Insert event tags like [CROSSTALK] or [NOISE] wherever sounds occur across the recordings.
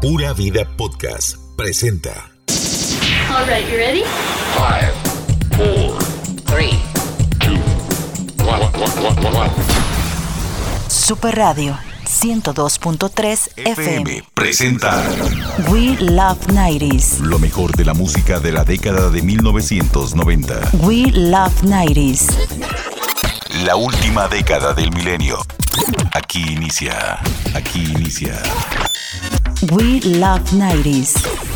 Pura Vida Podcast presenta. All right, you ready? Five, four, three, two, one, one, one, one. Super Radio 102.3 FM. presenta We Love 90s. lo mejor de la música de la década de 1990. We Love 90s. La última década del milenio. Aquí inicia. Aquí inicia. We Love 90s.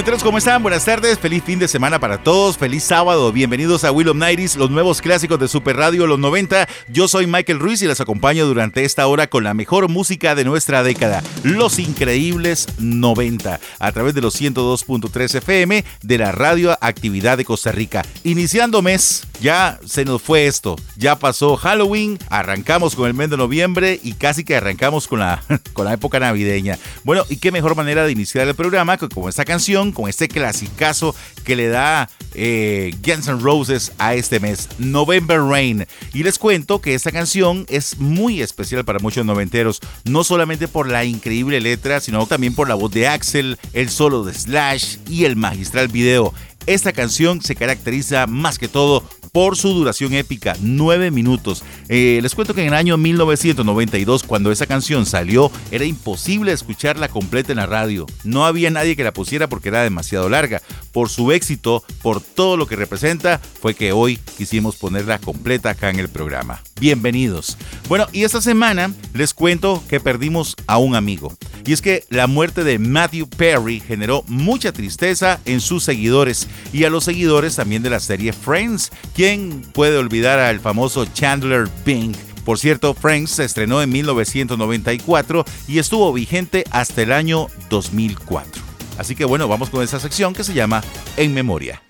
with ¿cómo están? Buenas tardes, feliz fin de semana para todos, feliz sábado, bienvenidos a Will Nighties, los nuevos clásicos de Super Radio Los 90. Yo soy Michael Ruiz y les acompaño durante esta hora con la mejor música de nuestra década, Los Increíbles 90, a través de los 102.3 FM de la Radio Actividad de Costa Rica. Iniciando mes, ya se nos fue esto, ya pasó Halloween, arrancamos con el mes de noviembre y casi que arrancamos con la, [LAUGHS] con la época navideña. Bueno, y qué mejor manera de iniciar el programa que como esta canción, con este clasicazo que le da eh, Guns N' Roses a este mes, November Rain. Y les cuento que esta canción es muy especial para muchos noventeros, no solamente por la increíble letra, sino también por la voz de Axel, el solo de Slash y el magistral video. Esta canción se caracteriza más que todo por su duración épica, 9 minutos. Eh, les cuento que en el año 1992, cuando esa canción salió, era imposible escucharla completa en la radio. No había nadie que la pusiera porque era demasiado larga. Por su éxito, por todo lo que representa, fue que hoy quisimos ponerla completa acá en el programa. Bienvenidos. Bueno, y esta semana les cuento que perdimos a un amigo. Y es que la muerte de Matthew Perry generó mucha tristeza en sus seguidores y a los seguidores también de la serie Friends. ¿Quién puede olvidar al famoso Chandler Bing? Por cierto, Friends se estrenó en 1994 y estuvo vigente hasta el año 2004. Así que bueno, vamos con esa sección que se llama En Memoria.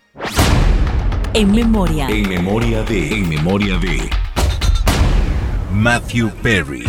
En memoria. En memoria de. En memoria de. Matthew Perry.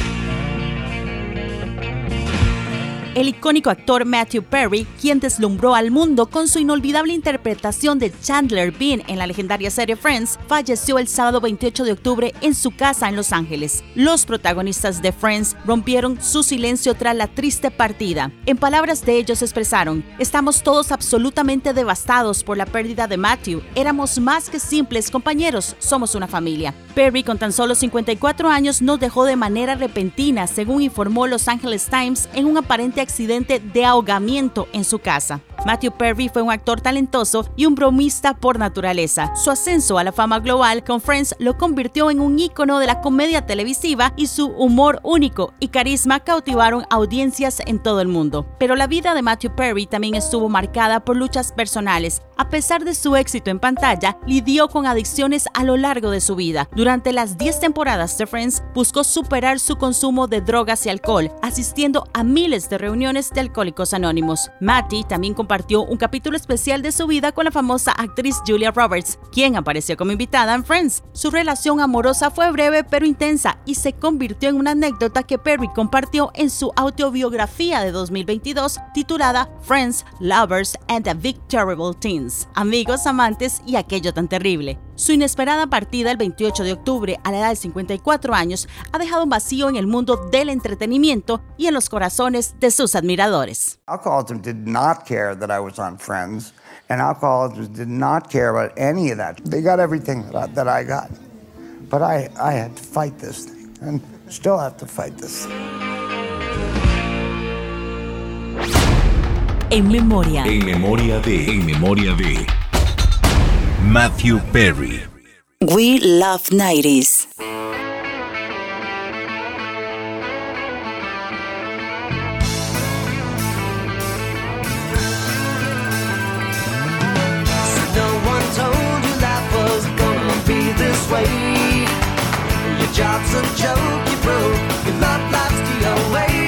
El icónico actor Matthew Perry, quien deslumbró al mundo con su inolvidable interpretación de Chandler Bing en la legendaria serie Friends, falleció el sábado 28 de octubre en su casa en Los Ángeles. Los protagonistas de Friends rompieron su silencio tras la triste partida. En palabras de ellos expresaron, estamos todos absolutamente devastados por la pérdida de Matthew. Éramos más que simples compañeros, somos una familia. Perry, con tan solo 54 años, nos dejó de manera repentina, según informó Los Angeles Times en un aparente accidente de ahogamiento en su casa. Matthew Perry fue un actor talentoso y un bromista por naturaleza. Su ascenso a la fama global con Friends lo convirtió en un ícono de la comedia televisiva y su humor único y carisma cautivaron audiencias en todo el mundo. Pero la vida de Matthew Perry también estuvo marcada por luchas personales. A pesar de su éxito en pantalla, lidió con adicciones a lo largo de su vida. Durante las 10 temporadas de Friends, buscó superar su consumo de drogas y alcohol, asistiendo a miles de reuniones de alcohólicos anónimos. Matty también compartió un capítulo especial de su vida con la famosa actriz Julia Roberts, quien apareció como invitada en Friends. Su relación amorosa fue breve pero intensa y se convirtió en una anécdota que Perry compartió en su autobiografía de 2022 titulada Friends, Lovers and the Big Terrible Teens, amigos, amantes y aquello tan terrible. Su inesperada partida el 28 de octubre a la edad de 54 años ha dejado un vacío en el mundo del entretenimiento y en los corazones de sus admiradores. Alcoholism did not care that I was on Friends, and alcoholism did not care about any of that. They got everything that I got, but I, I had to fight this thing, and still have to fight this thing. En memoria. En memoria de. En memoria de. Matthew Perry. We love 90s. No one told you life was gonna be this way. Your job's a joke, you broke. Your love life's to your way.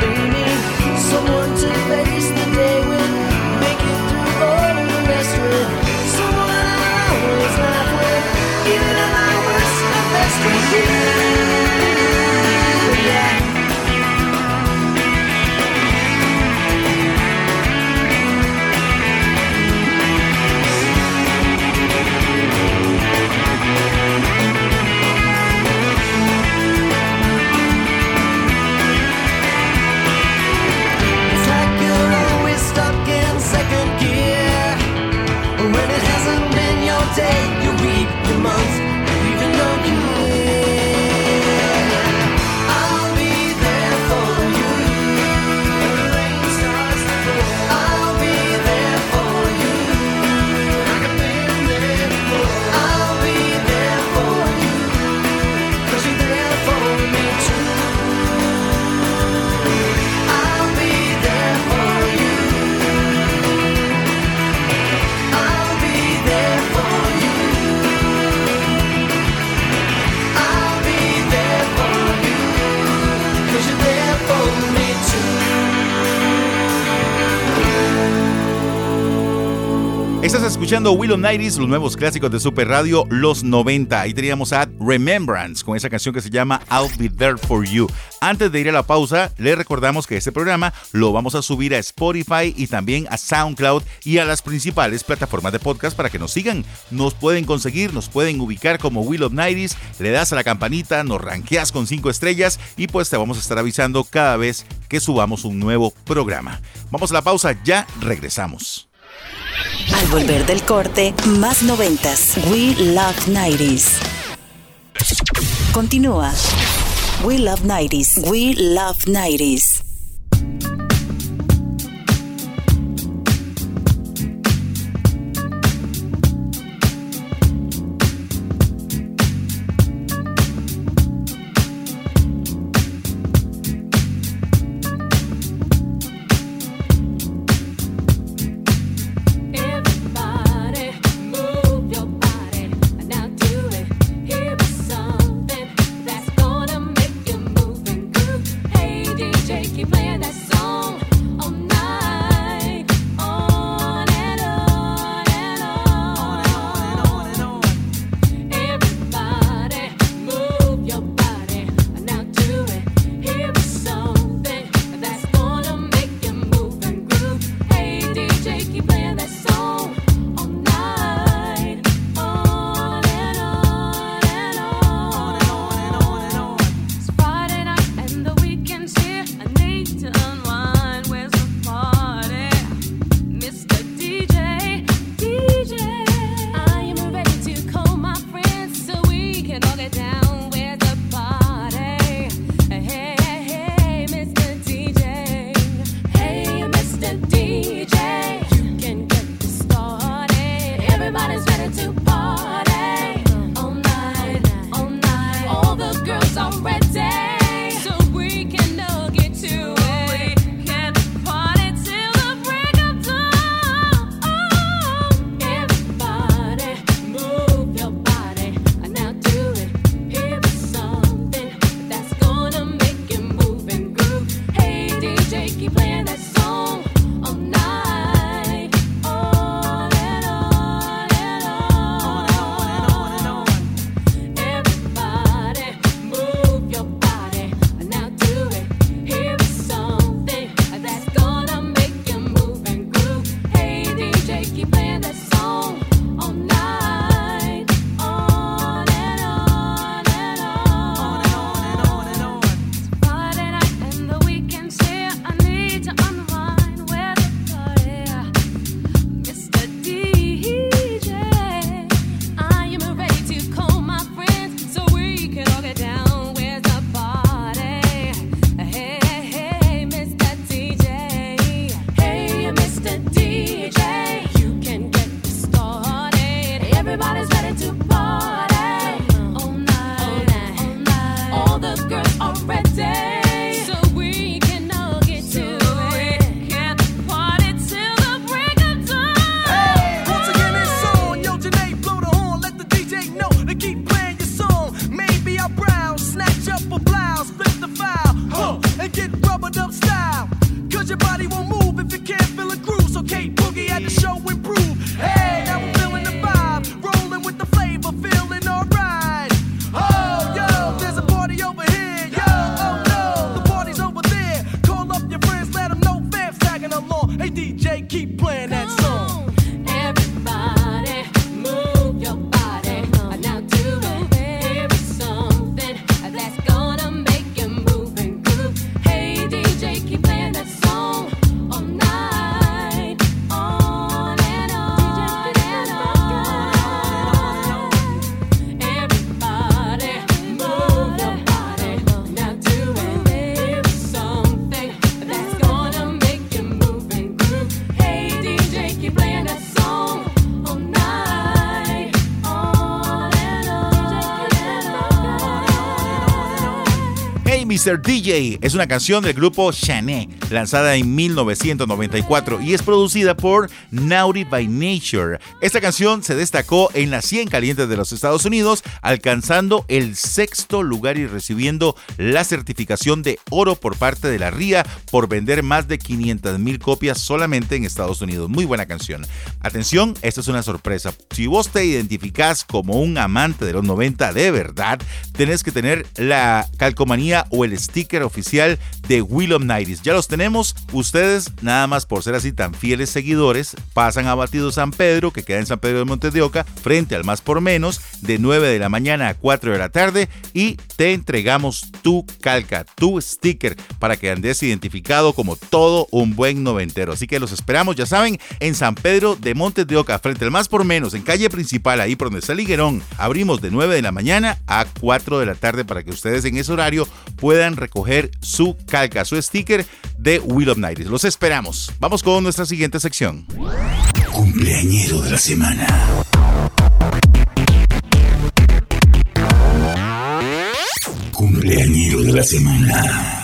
Steaming Estás escuchando Willow Nighties, los nuevos clásicos de Super Radio, los 90. Ahí teníamos a Remembrance con esa canción que se llama I'll Be There For You. Antes de ir a la pausa, le recordamos que este programa lo vamos a subir a Spotify y también a SoundCloud y a las principales plataformas de podcast para que nos sigan. Nos pueden conseguir, nos pueden ubicar como Will of Nighties, le das a la campanita, nos ranqueas con 5 estrellas y pues te vamos a estar avisando cada vez que subamos un nuevo programa. Vamos a la pausa, ya regresamos. Al volver del corte, más noventas. We Love 90s. Continúa. We Love 90s. We Love 90s. Mr. DJ es una canción del grupo Chané, lanzada en 1994 y es producida por Naughty by Nature. Esta canción se destacó en las 100 calientes de los Estados Unidos, alcanzando el sexto lugar y recibiendo la certificación de oro por parte de la RIA por vender más de 500 mil copias solamente en Estados Unidos. Muy buena canción. Atención, esta es una sorpresa. Si vos te identificás como un amante de los 90 de verdad, tenés que tener la calcomanía o el sticker oficial de Will of. Ya los tenemos. Ustedes, nada más por ser así tan fieles seguidores, pasan a Batido San Pedro, que queda en San Pedro de Montes de Oca, frente al más por menos, de 9 de la mañana a 4 de la tarde, y te entregamos tu calca, tu sticker, para que andes identificado como todo un buen noventero. Así que los esperamos, ya saben, en San Pedro de Montes de Oca, frente al más por menos, en calle principal, ahí por donde está Liguerón. Abrimos de 9 de la mañana a 4 de la tarde para que ustedes en ese horario puedan recoger su calca, su sticker Will of Nights. Los esperamos. Vamos con nuestra siguiente sección. Cumpleañero de la semana. Cumpleañero de la semana.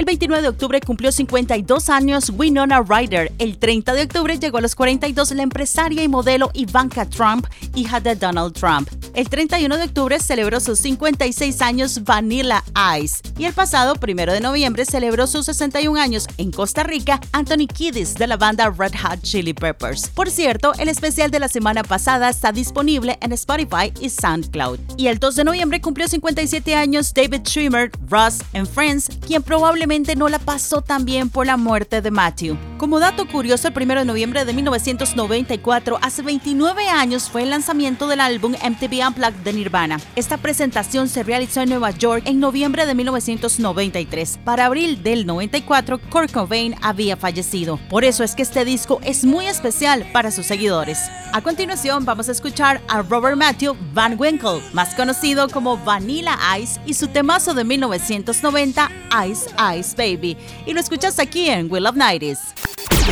El 29 de octubre cumplió 52 años Winona Ryder. El 30 de octubre llegó a los 42 la empresaria y modelo Ivanka Trump, hija de Donald Trump. El 31 de octubre celebró sus 56 años Vanilla Ice. Y el pasado 1 de noviembre celebró sus 61 años en Costa Rica Anthony Kiddis de la banda Red Hot Chili Peppers. Por cierto, el especial de la semana pasada está disponible en Spotify y SoundCloud. Y el 2 de noviembre cumplió 57 años David Schwimmer, Ross and Friends, quien probablemente no la pasó tan bien por la muerte de Matthew. Como dato curioso, el 1 de noviembre de 1994, hace 29 años, fue el lanzamiento del álbum MTV Unplugged de Nirvana. Esta presentación se realizó en Nueva York en noviembre de 1993. Para abril del 94, Kurt Cobain había fallecido. Por eso es que este disco es muy especial para sus seguidores. A continuación, vamos a escuchar a Robert Matthew Van Winkle, más conocido como Vanilla Ice, y su temazo de 1990, Ice Ice Baby. Y lo escuchas aquí en Will of Nighties.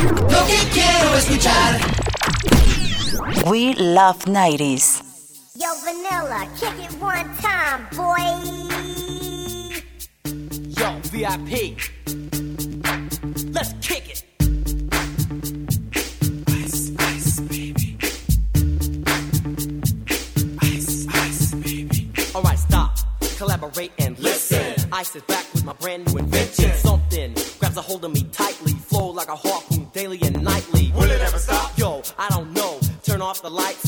Lo que quiero escuchar. We Love 90s. Yo, Vanilla, kick it one time, boy. Yo, VIP. Let's kick it. Ice, ice, baby. Ice, ice, baby. All right, stop. Collaborate and I sit back with my brand new invention. Something grabs a hold of me tightly. Flow like a harpoon daily and nightly. Will it ever stop? Yo, I don't know. Turn off the lights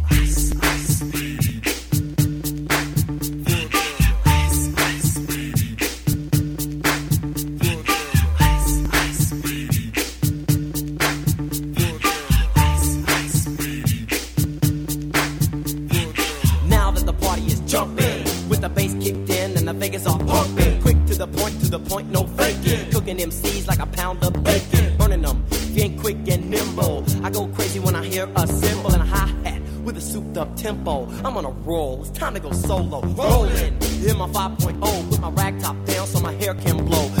Faking. Cooking MCs like a pound of bacon. Burning them, ain't quick and nimble. I go crazy when I hear a cymbal and a hi hat with a souped up tempo. I'm on a roll, it's time to go solo. Rolling in my 5.0, put my rag top down so my hair can blow.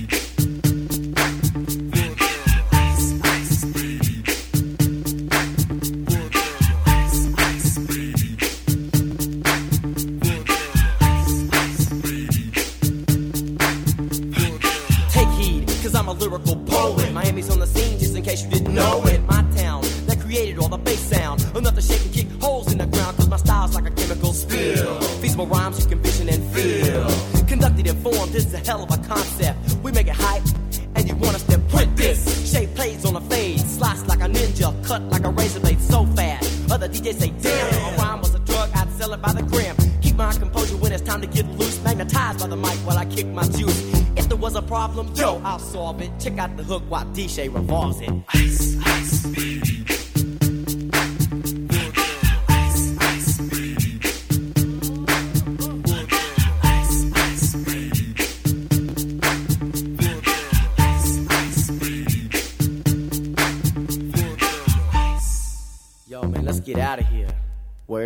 Slice like a ninja, cut like a razor blade so fast. Other DJs say, damn, a rhyme was a drug, I'd sell it by the gram. Keep my composure when it's time to get loose, magnetized by the mic while I kick my juice. If there was a problem, yo, I'll solve it. Check out the hook while DJ revolves it. Ice,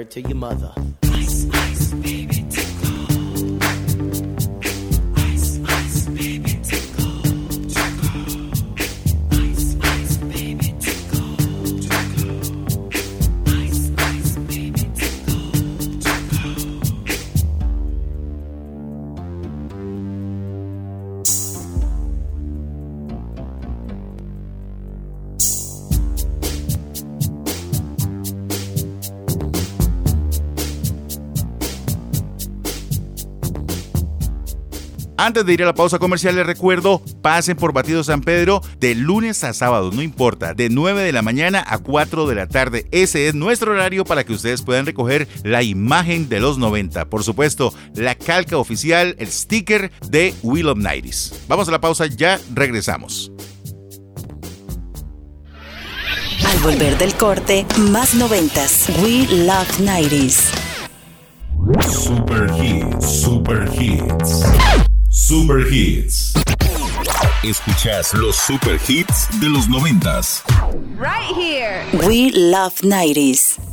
to your mother. Antes de ir a la pausa comercial, les recuerdo, pasen por Batido San Pedro de lunes a sábado, no importa, de 9 de la mañana a 4 de la tarde. Ese es nuestro horario para que ustedes puedan recoger la imagen de los 90. Por supuesto, la calca oficial, el sticker de Will of Nighties. Vamos a la pausa, ya regresamos. Al volver del corte, más noventas. We Love 90s. Super Hits, Super Hits. Super Hits. Escuchas los Super Hits de los noventas. Right here. We Love 90s.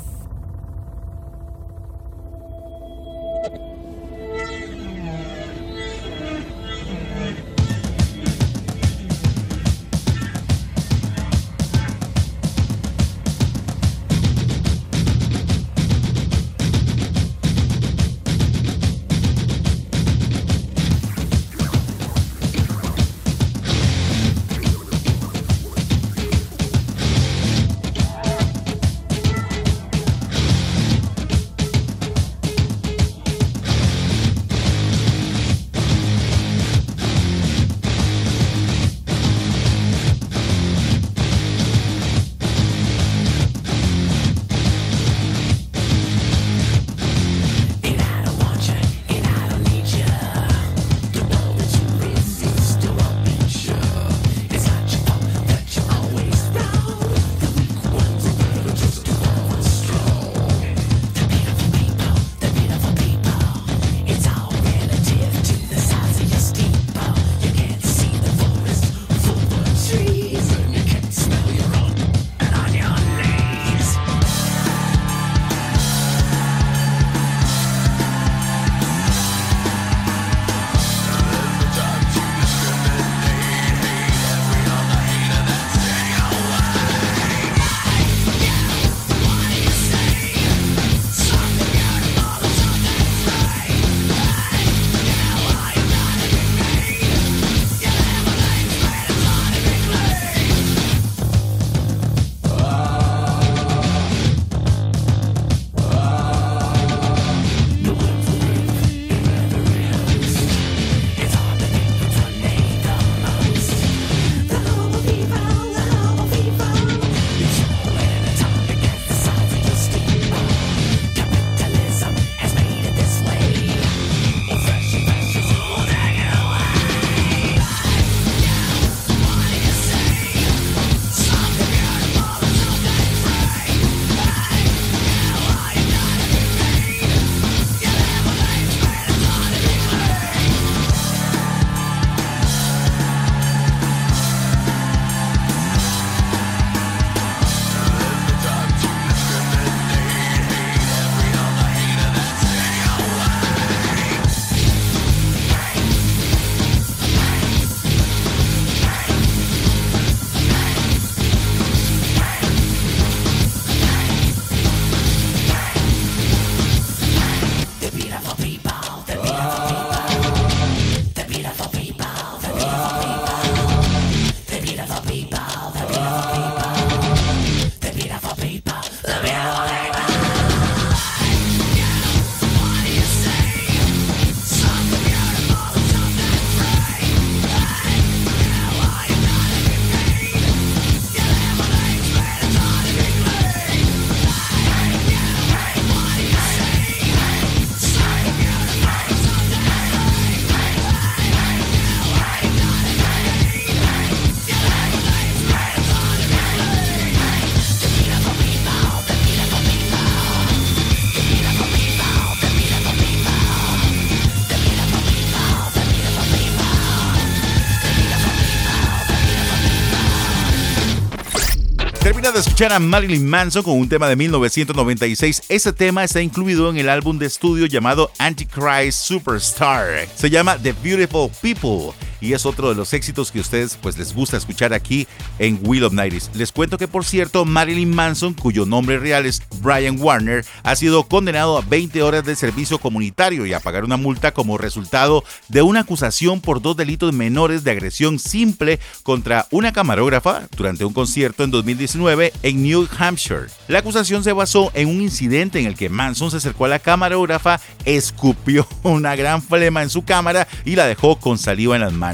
De escuchar a Marilyn Manson con un tema de 1996. Ese tema está incluido en el álbum de estudio llamado Antichrist Superstar. Se llama The Beautiful People y es otro de los éxitos que a ustedes pues les gusta escuchar aquí en Wheel of Nights. Les cuento que por cierto Marilyn Manson, cuyo nombre real es Brian Warner, ha sido condenado a 20 horas de servicio comunitario y a pagar una multa como resultado de una acusación por dos delitos menores de agresión simple contra una camarógrafa durante un concierto en 2019 en New Hampshire. La acusación se basó en un incidente en el que Manson se acercó a la camarógrafa, escupió [LAUGHS] una gran flema en su cámara y la dejó con saliva en las manos.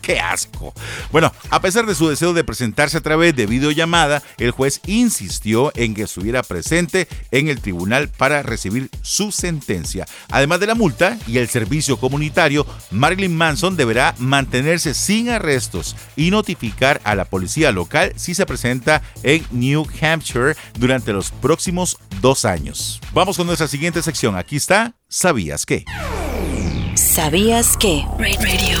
¡Qué asco! Bueno, a pesar de su deseo de presentarse a través de videollamada, el juez insistió en que estuviera presente en el tribunal para recibir su sentencia. Además de la multa y el servicio comunitario, Marilyn Manson deberá mantenerse sin arrestos y notificar a la policía local si se presenta en New Hampshire durante los próximos dos años. Vamos con nuestra siguiente sección. Aquí está, ¿sabías qué? ¿Sabías que? Radio.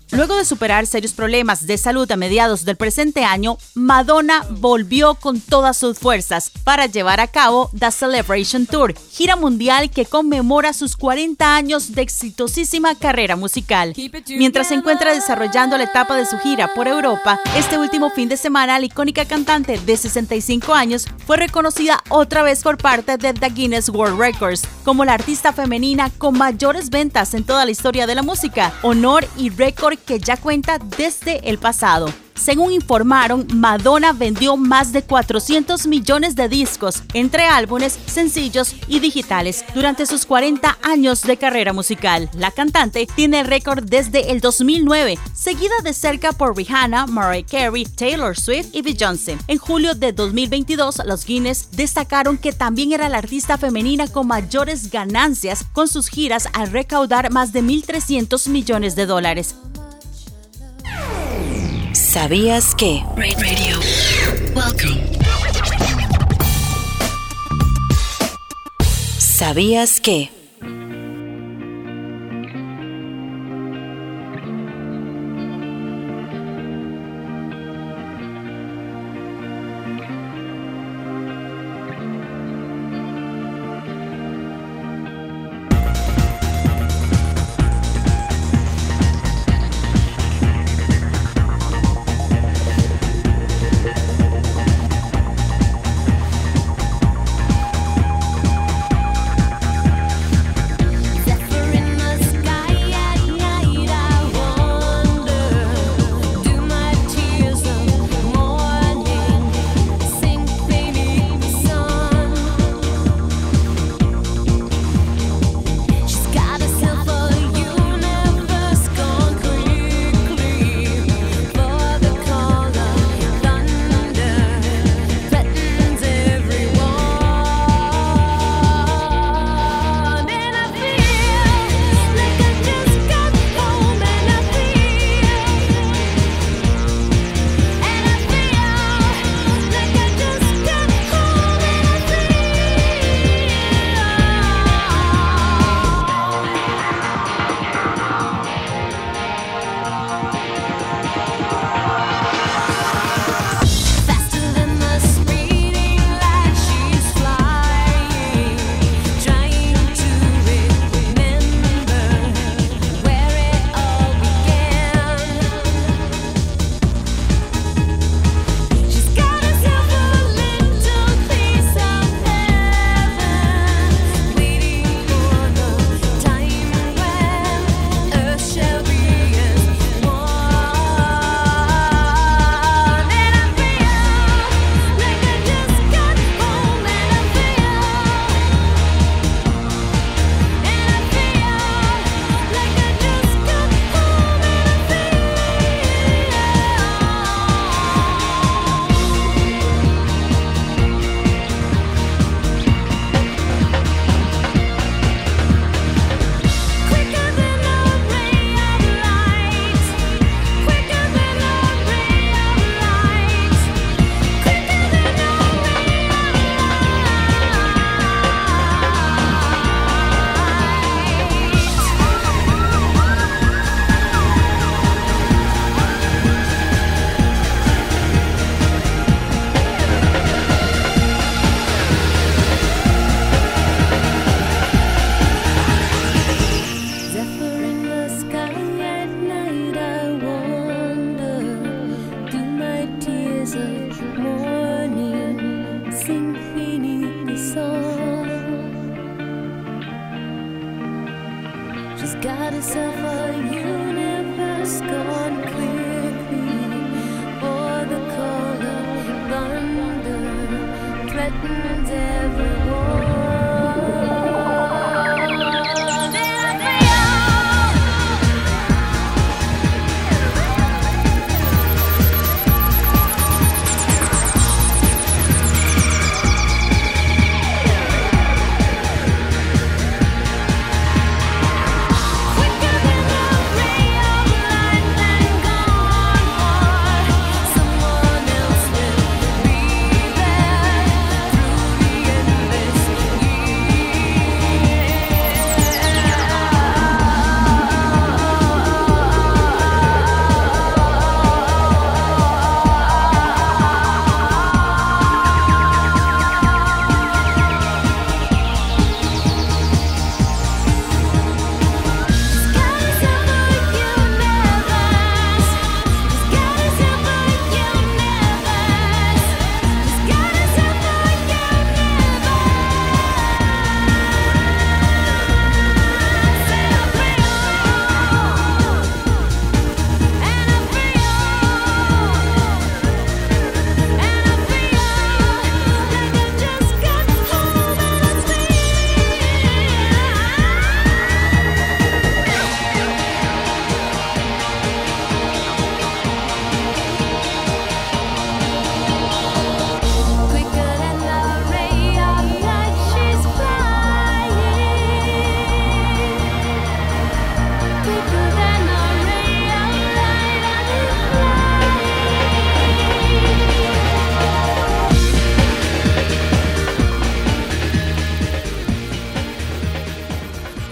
Luego de superar serios problemas de salud a mediados del presente año, Madonna volvió con todas sus fuerzas para llevar a cabo The Celebration Tour, gira mundial que conmemora sus 40 años de exitosísima carrera musical. Mientras se encuentra desarrollando la etapa de su gira por Europa, este último fin de semana la icónica cantante de 65 años fue reconocida otra vez por parte de The Guinness World Records como la artista femenina con mayores ventas en toda la historia de la música, honor y récord que ya cuenta desde el pasado. Según informaron, Madonna vendió más de 400 millones de discos entre álbumes, sencillos y digitales durante sus 40 años de carrera musical. La cantante tiene récord desde el 2009, seguida de cerca por Rihanna, Mariah Carey, Taylor Swift y Beyoncé. En julio de 2022, los Guinness destacaron que también era la artista femenina con mayores ganancias con sus giras al recaudar más de 1.300 millones de dólares. ¿Sabías que? Radio. Welcome. ¿Sabías que?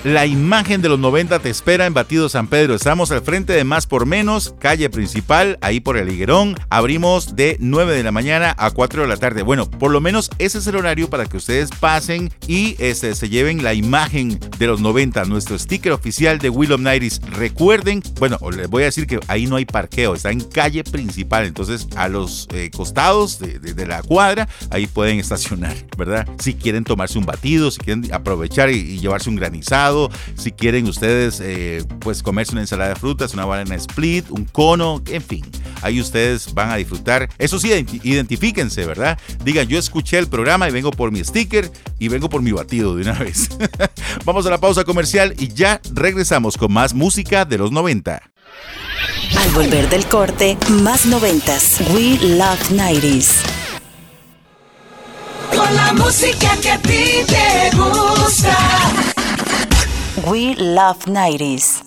La imagen de los 90 te espera en Batido San Pedro. Estamos al frente de Más por Menos, calle principal, ahí por el Higuerón. Abrimos de 9 de la mañana a 4 de la tarde. Bueno, por lo menos ese es el horario para que ustedes pasen y este, se lleven la imagen de los 90, nuestro sticker oficial de Will of. Recuerden, bueno, les voy a decir que ahí no hay parqueo, está en calle principal. Entonces, a los eh, costados de, la cuadra, ahí pueden estacionar, ¿verdad? Si quieren tomarse un batido, si quieren aprovechar y llevarse un granizado, si quieren ustedes, eh, pues comerse una ensalada de frutas, una banana split, un cono, en fin. Ahí ustedes van a disfrutar. Eso sí, identi- identifíquense, ¿verdad? Digan, yo escuché el programa y vengo por mi sticker y vengo por mi batido de una vez. [LAUGHS] Vamos a la pausa comercial y ya regresamos con más música de los 90. Al volver del corte, más noventas. We Love 90s. Con la música que a ti te gusta. We Love 90s.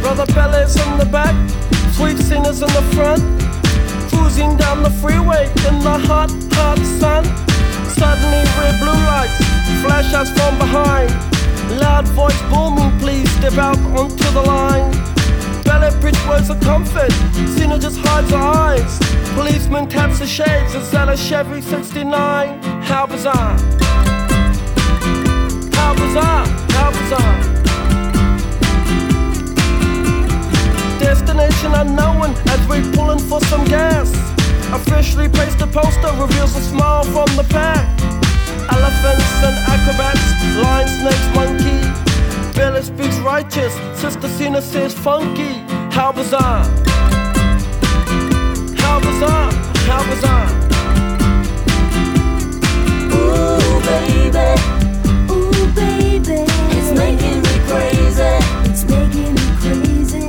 Brother Bella's in the back, sweet singers in the front. Cruising down the freeway in the hot, hot sun. Suddenly red blue lights flash us from behind. Loud voice booming, please step out onto the line. Bella Bridge words of comfort, Cena just hides her eyes. Policeman taps the shades, is that a Chevy 69? How bizarre! How bizarre! How bizarre! Destination unknown as we're pulling for some gas. Officially placed a poster reveals a smile from the pack. Elephants and acrobats, lion, snakes, monkey. Billy speaks righteous, Sister Cena says funky. How bizarre! How bizarre! How bizarre! Ooh, baby. Ooh, baby. It's making me crazy. It's making me crazy.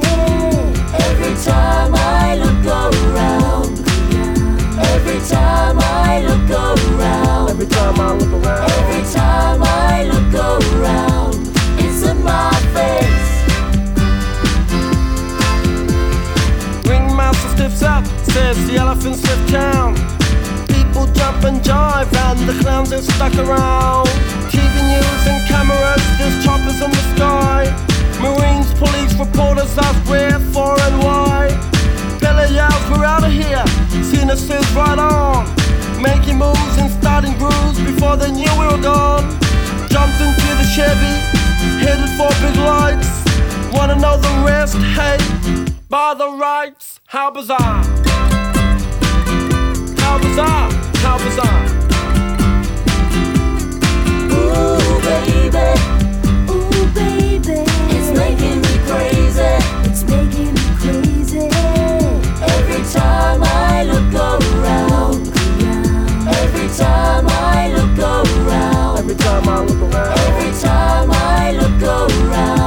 Every time Every time I look around. Every time I look around. It's in my face. Ringmaster stiffs up, says the elephants left town. People jump and jive, and the clowns are stuck around. TV news and cameras, there's choppers in the sky. Marines, police, reporters ask where, for, and why. Bella yells, we're out of here. Cena says, right on. They knew we were gone. Jumped into the Chevy, headed for big lights. Wanna know the rest? Hey, by the rights, how bizarre! How bizarre! How bizarre! Ooh, baby. Time I look around. Every time I look around.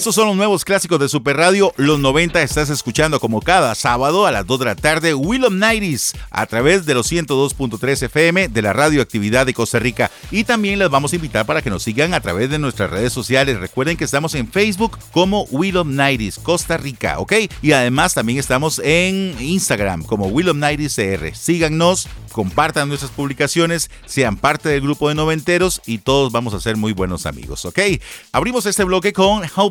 Estos son los nuevos clásicos de Super Radio. Los 90 estás escuchando como cada sábado a las 2 de la tarde Willem Nighties a través de los 102.3 FM de la radioactividad de Costa Rica. Y también les vamos a invitar para que nos sigan a través de nuestras redes sociales. Recuerden que estamos en Facebook como Willem Nighties Costa Rica, ¿ok? Y además también estamos en Instagram como Willem Nighties CR. Síganos, compartan nuestras publicaciones, sean parte del grupo de noventeros y todos vamos a ser muy buenos amigos, ¿ok? Abrimos este bloque con How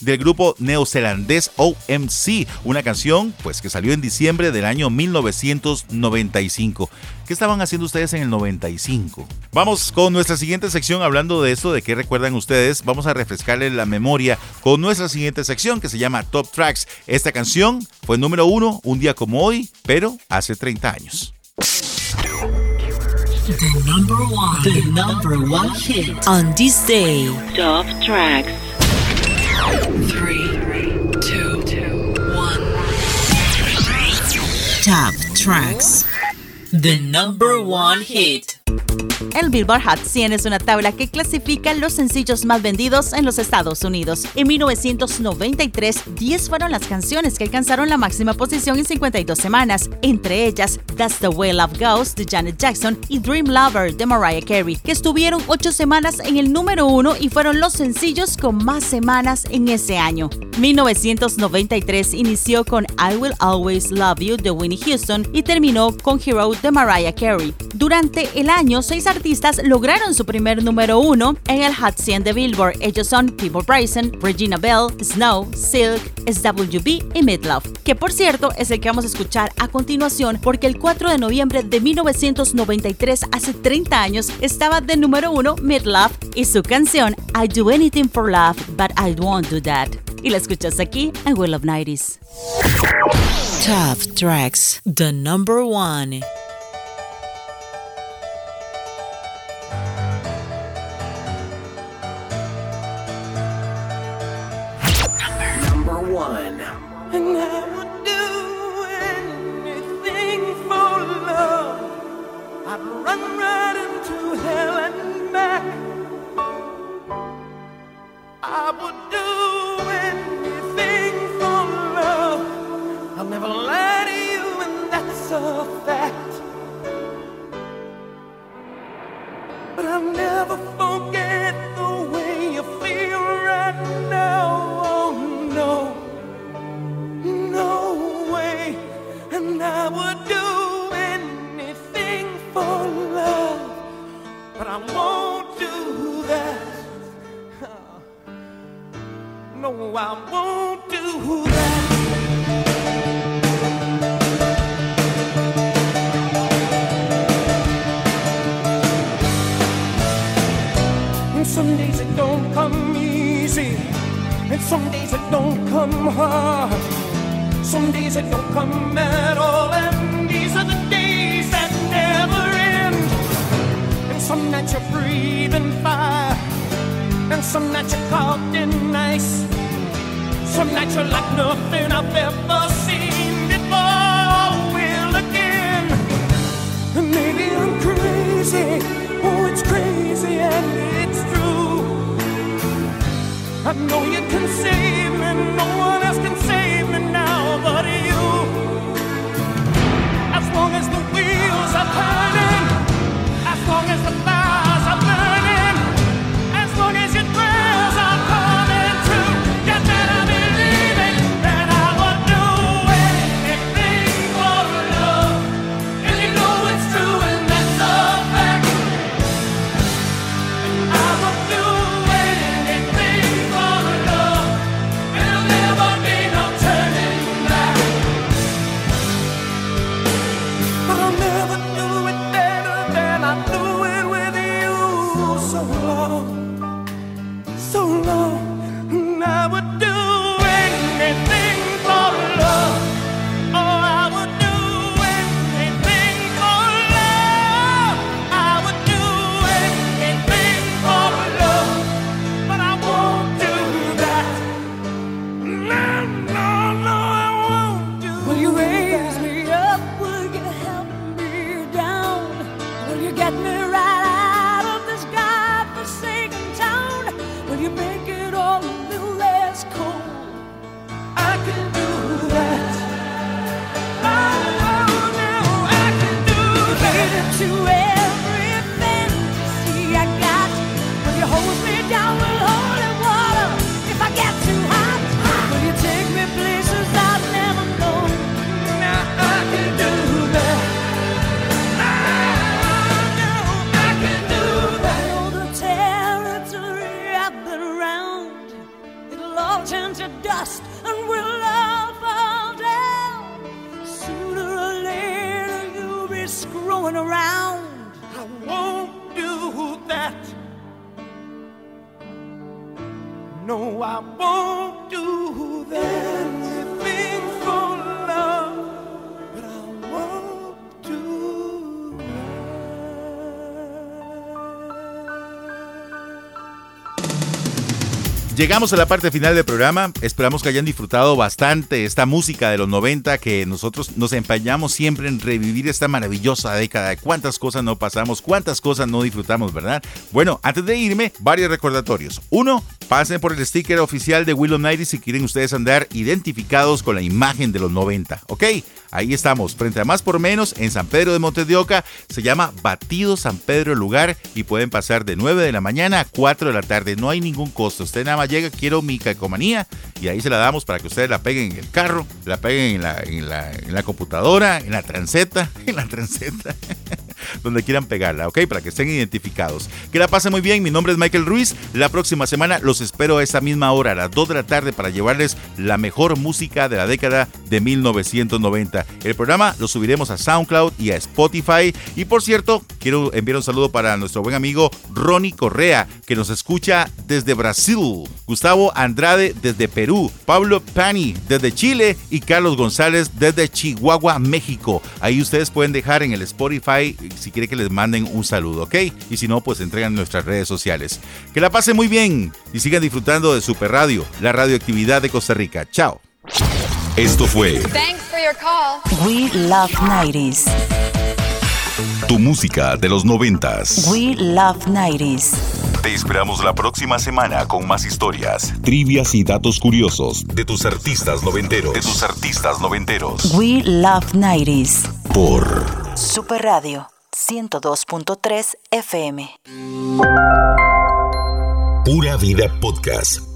Del grupo neozelandés OMC, una canción pues que salió en diciembre del año 1995. ¿Qué estaban haciendo ustedes en el 95? Vamos con nuestra siguiente sección hablando de esto, de qué recuerdan ustedes. Vamos a refrescarles la memoria con nuestra siguiente sección que se llama Top Tracks. Esta canción fue número uno un día como hoy, pero hace 30 años. The number one. The number one hit on this day. Top tracks. Three, two, one. Top tracks. The number one hit. El Billboard Hot 100 es una tabla que clasifica los sencillos más vendidos en los Estados Unidos. En 1993, 10 fueron las canciones que alcanzaron la máxima posición en 52 semanas, entre ellas That's the Way Love Goes de Janet Jackson y Dream Lover de Mariah Carey, que estuvieron 8 semanas en el número 1 y fueron los sencillos con más semanas en ese año. 1993 inició con I Will Always Love You de Winnie Houston y terminó con Hero de Mariah Carey. Durante el año, seis artistas lograron su primer número uno en el Hot 100 de Billboard. Ellos son People Bryson, Regina Bell, Snow, Silk, SWB y Midlove, que por cierto es el que vamos a escuchar a continuación porque el 4 de noviembre de 1993, hace 30 años, estaba de número uno Midlove y su canción I Do Anything for Love, but I Won't Do That. Y la escuchas aquí en Will of 90s. Top tracks. The number one. I would do anything for love. I'll never lie to you, and that's a fact. But I'll never forget the way you feel right now. Oh no, no way. And I would do anything for love, but I won't do I won't do that. And some days it don't come easy, and some days it don't come hard. Some days it don't come at all, and these are the days that never end. And some nights you're breathing fire, and some nights you're caught in ice. Some nights you're like nothing I've ever seen before. Will again, maybe I'm crazy. Oh, it's crazy and it's true. I know you can save me, no one else can Llegamos a la parte final del programa. Esperamos que hayan disfrutado bastante esta música de los 90 que nosotros nos empeñamos siempre en revivir esta maravillosa década. Cuántas cosas no pasamos, cuántas cosas no disfrutamos, ¿verdad? Bueno, antes de irme, varios recordatorios. Uno, pasen por el sticker oficial de Willow 90 si quieren ustedes andar identificados con la imagen de los 90, ¿ok? Ahí estamos, frente a más por menos, en San Pedro de Montes de Oca. Se llama Batido San Pedro el lugar y pueden pasar de 9 de la mañana a 4 de la tarde. No hay ningún costo. Usted nada más llega, quiero mi calcomanía y ahí se la damos para que ustedes la peguen en el carro, la peguen en la, en la computadora, en la transeta, [LAUGHS] en la transeta. Donde quieran pegarla, ¿ok? Para que estén identificados. Que la pasen muy bien, mi nombre es Michael Ruiz. La próxima semana los espero a esta misma hora, a las 2 de la tarde, para llevarles la mejor música de la década de 1990. El programa lo subiremos a SoundCloud y a Spotify. Y por cierto, quiero enviar un saludo para nuestro buen amigo Ronnie Correa, que nos escucha desde Brasil. Gustavo Andrade desde Perú. Pablo Pani desde Chile. Y Carlos González desde Chihuahua, México. Ahí ustedes pueden dejar en el Spotify si quiere que les manden un saludo, ¿ok? Y si no, pues entregan en nuestras redes sociales. Que la pasen muy bien y sigan disfrutando de Super Radio, la radioactividad de Costa Rica. Chao. Esto fue Thanks for your call. We love 90s. tu música de los noventas. We love 90s. Te esperamos la próxima semana con más historias, trivias y datos curiosos de tus artistas noventeros. De tus artistas noventeros. We love 90s. Por Super Radio 102.3 FM. Pura Vida Podcast.